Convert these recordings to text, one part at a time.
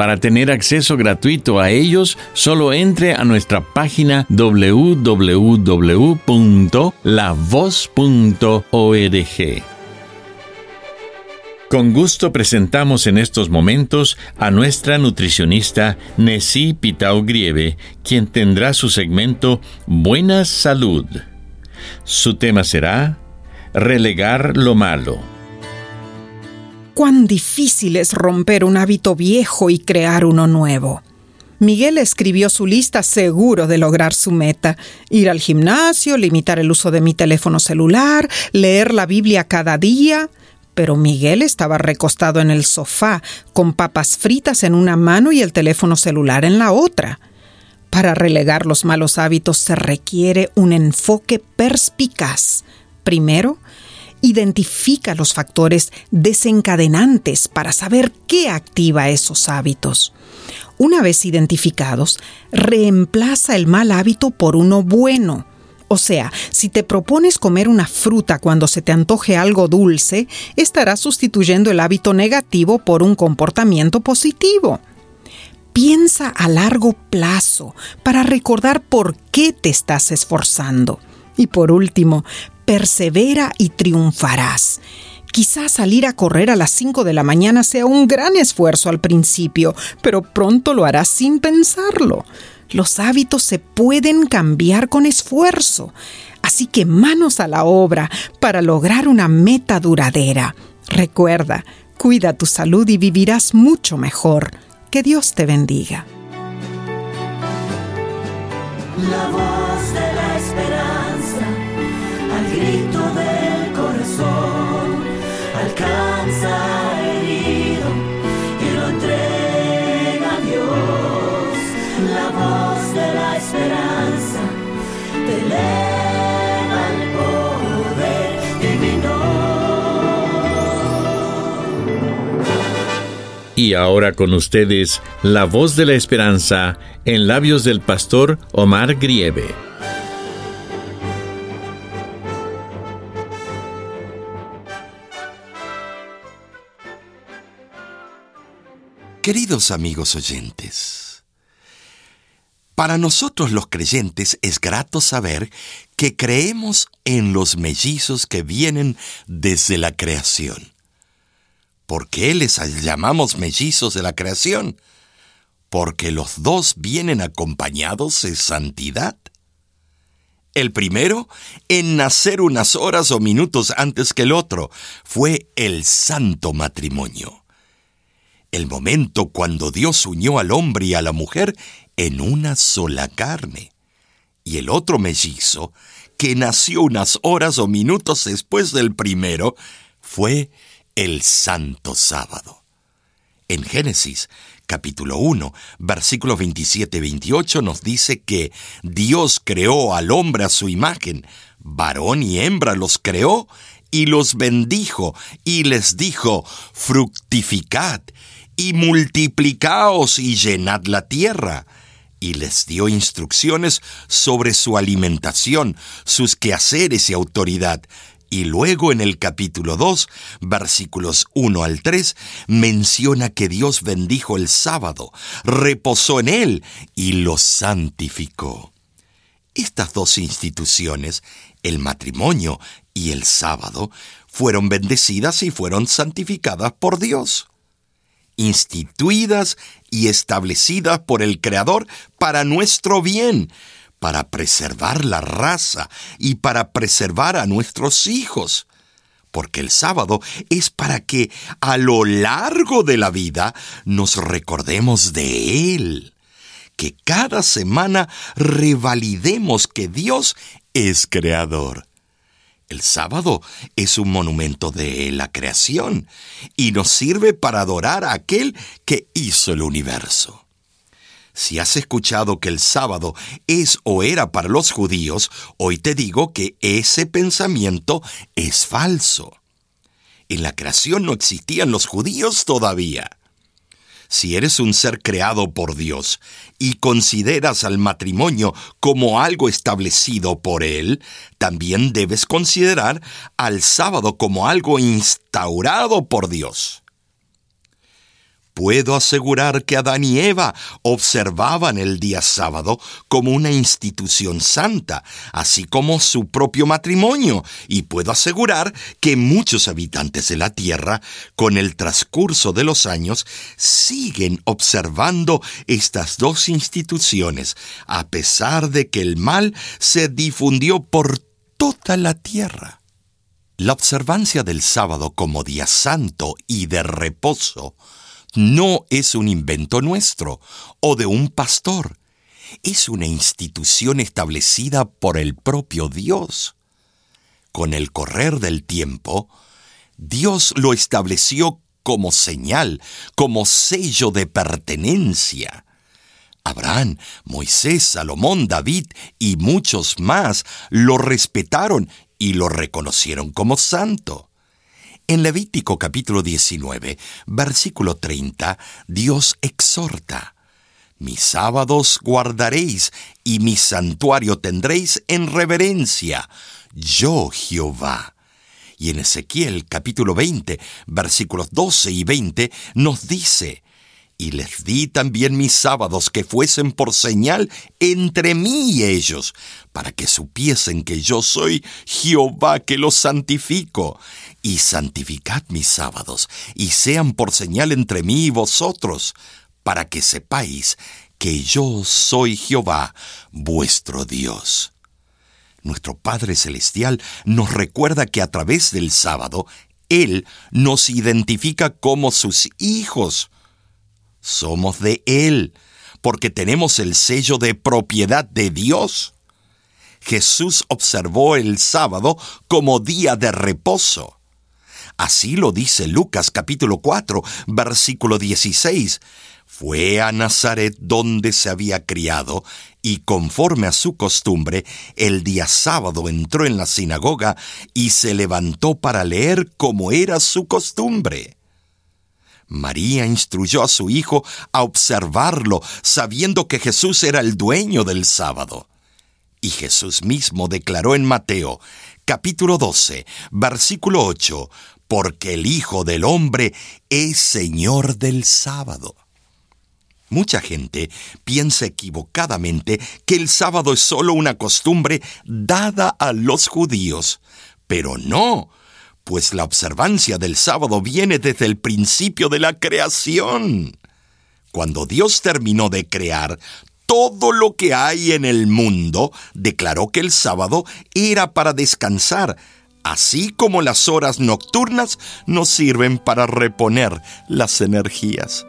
Para tener acceso gratuito a ellos, solo entre a nuestra página www.lavoz.org. Con gusto presentamos en estos momentos a nuestra nutricionista Nessie Pitao Grieve, quien tendrá su segmento Buena Salud. Su tema será Relegar lo malo cuán difícil es romper un hábito viejo y crear uno nuevo. Miguel escribió su lista seguro de lograr su meta, ir al gimnasio, limitar el uso de mi teléfono celular, leer la Biblia cada día, pero Miguel estaba recostado en el sofá, con papas fritas en una mano y el teléfono celular en la otra. Para relegar los malos hábitos se requiere un enfoque perspicaz. Primero, identifica los factores desencadenantes para saber qué activa esos hábitos. Una vez identificados, reemplaza el mal hábito por uno bueno. O sea, si te propones comer una fruta cuando se te antoje algo dulce, estarás sustituyendo el hábito negativo por un comportamiento positivo. Piensa a largo plazo para recordar por qué te estás esforzando. Y por último, persevera y triunfarás. Quizás salir a correr a las 5 de la mañana sea un gran esfuerzo al principio, pero pronto lo harás sin pensarlo. Los hábitos se pueden cambiar con esfuerzo, así que manos a la obra para lograr una meta duradera. Recuerda, cuida tu salud y vivirás mucho mejor. Que Dios te bendiga. La voz de la esperanza grito del corazón alcanza herido y lo entrega a Dios. La voz de la esperanza te eleva el poder divino. Y ahora con ustedes, la voz de la esperanza en labios del pastor Omar Grieve. Queridos amigos oyentes, para nosotros los creyentes es grato saber que creemos en los mellizos que vienen desde la creación. ¿Por qué les llamamos mellizos de la creación? Porque los dos vienen acompañados de santidad. El primero en nacer unas horas o minutos antes que el otro fue el santo matrimonio el momento cuando Dios unió al hombre y a la mujer en una sola carne. Y el otro mellizo, que nació unas horas o minutos después del primero, fue el Santo Sábado. En Génesis capítulo 1, versículos 27 y 28 nos dice que Dios creó al hombre a su imagen, varón y hembra los creó, y los bendijo, y les dijo, fructificad y multiplicaos y llenad la tierra. Y les dio instrucciones sobre su alimentación, sus quehaceres y autoridad. Y luego en el capítulo 2, versículos 1 al 3, menciona que Dios bendijo el sábado, reposó en él y lo santificó. Estas dos instituciones, el matrimonio y el sábado, fueron bendecidas y fueron santificadas por Dios. Instituidas y establecidas por el Creador para nuestro bien, para preservar la raza y para preservar a nuestros hijos. Porque el sábado es para que a lo largo de la vida nos recordemos de Él. Que cada semana revalidemos que Dios es creador. El sábado es un monumento de la creación y nos sirve para adorar a aquel que hizo el universo. Si has escuchado que el sábado es o era para los judíos, hoy te digo que ese pensamiento es falso. En la creación no existían los judíos todavía. Si eres un ser creado por Dios y consideras al matrimonio como algo establecido por Él, también debes considerar al sábado como algo instaurado por Dios. Puedo asegurar que Adán y Eva observaban el día sábado como una institución santa, así como su propio matrimonio, y puedo asegurar que muchos habitantes de la tierra, con el transcurso de los años, siguen observando estas dos instituciones, a pesar de que el mal se difundió por toda la tierra. La observancia del sábado como día santo y de reposo no es un invento nuestro o de un pastor. Es una institución establecida por el propio Dios. Con el correr del tiempo, Dios lo estableció como señal, como sello de pertenencia. Abraham, Moisés, Salomón, David y muchos más lo respetaron y lo reconocieron como santo. En Levítico capítulo 19, versículo 30, Dios exhorta, Mis sábados guardaréis y mi santuario tendréis en reverencia, yo Jehová. Y en Ezequiel capítulo 20, versículos 12 y 20, nos dice, y les di también mis sábados que fuesen por señal entre mí y ellos, para que supiesen que yo soy Jehová que los santifico. Y santificad mis sábados, y sean por señal entre mí y vosotros, para que sepáis que yo soy Jehová, vuestro Dios. Nuestro Padre Celestial nos recuerda que a través del sábado, Él nos identifica como sus hijos, somos de Él, porque tenemos el sello de propiedad de Dios. Jesús observó el sábado como día de reposo. Así lo dice Lucas capítulo 4, versículo 16. Fue a Nazaret donde se había criado, y conforme a su costumbre, el día sábado entró en la sinagoga y se levantó para leer como era su costumbre. María instruyó a su hijo a observarlo, sabiendo que Jesús era el dueño del sábado. Y Jesús mismo declaró en Mateo, capítulo 12, versículo 8, porque el Hijo del Hombre es Señor del sábado. Mucha gente piensa equivocadamente que el sábado es solo una costumbre dada a los judíos, pero no, pues la observancia del sábado viene desde el principio de la creación. Cuando Dios terminó de crear todo lo que hay en el mundo, declaró que el sábado era para descansar, así como las horas nocturnas nos sirven para reponer las energías.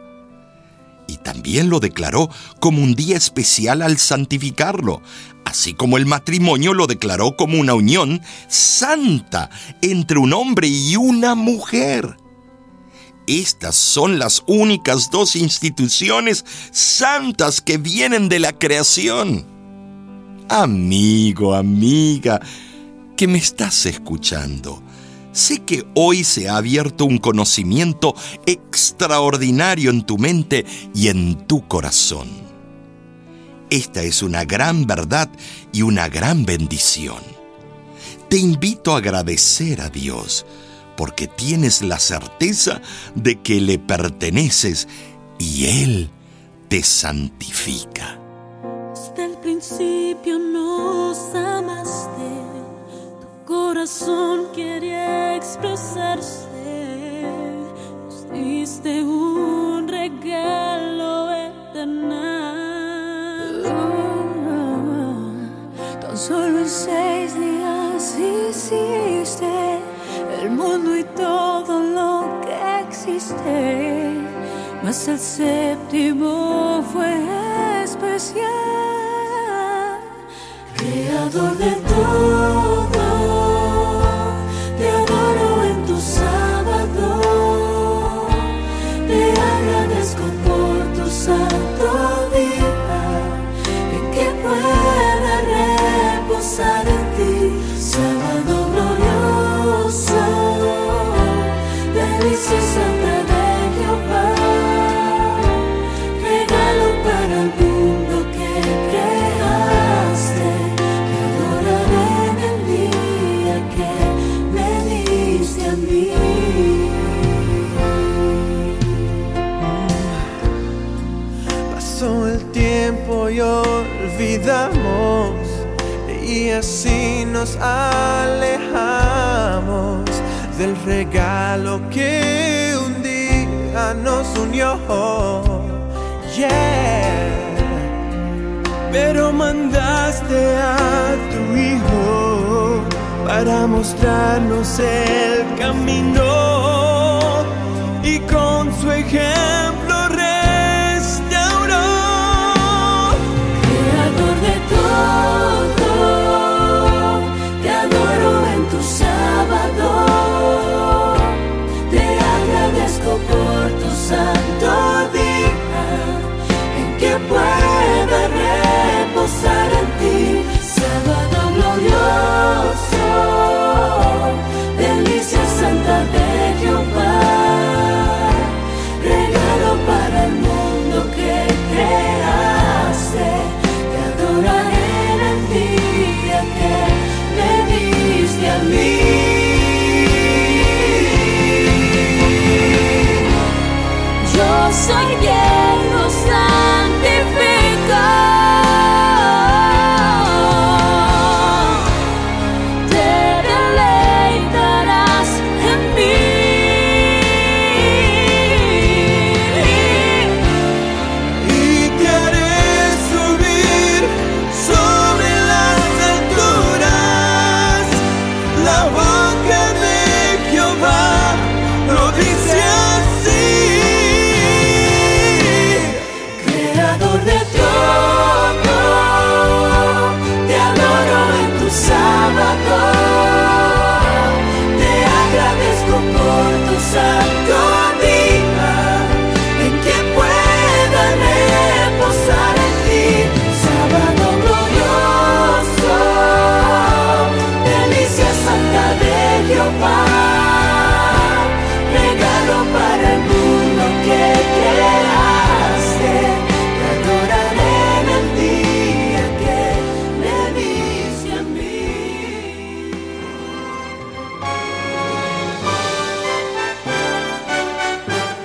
Y también lo declaró como un día especial al santificarlo, así como el matrimonio lo declaró como una unión santa entre un hombre y una mujer. Estas son las únicas dos instituciones santas que vienen de la creación. Amigo, amiga, que me estás escuchando, sé que hoy se ha abierto un conocimiento extraordinario en tu mente y en tu corazón. Esta es una gran verdad y una gran bendición. Te invito a agradecer a Dios porque tienes la certeza de que le perteneces y Él te santifica. Desde el principio nos amaste, corazón quería expresarse. Nos diste un regalo eterno. Oh, tan solo en seis días hiciste el mundo y todo lo que existe. Mas el séptimo fue especial, creador de todo nos unió. Yeah. Pero mandaste a tu hijo para mostrarnos el camino y con su ejemplo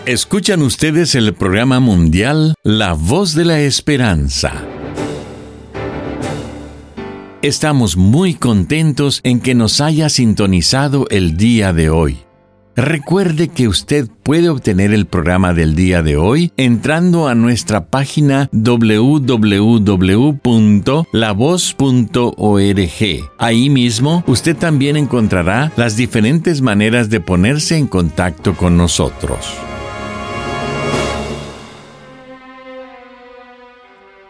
Escuchan ustedes el programa mundial La Voz de la Esperanza. Estamos muy contentos en que nos haya sintonizado el día de hoy. Recuerde que usted puede obtener el programa del día de hoy entrando a nuestra página www.lavoz.org. Ahí mismo usted también encontrará las diferentes maneras de ponerse en contacto con nosotros.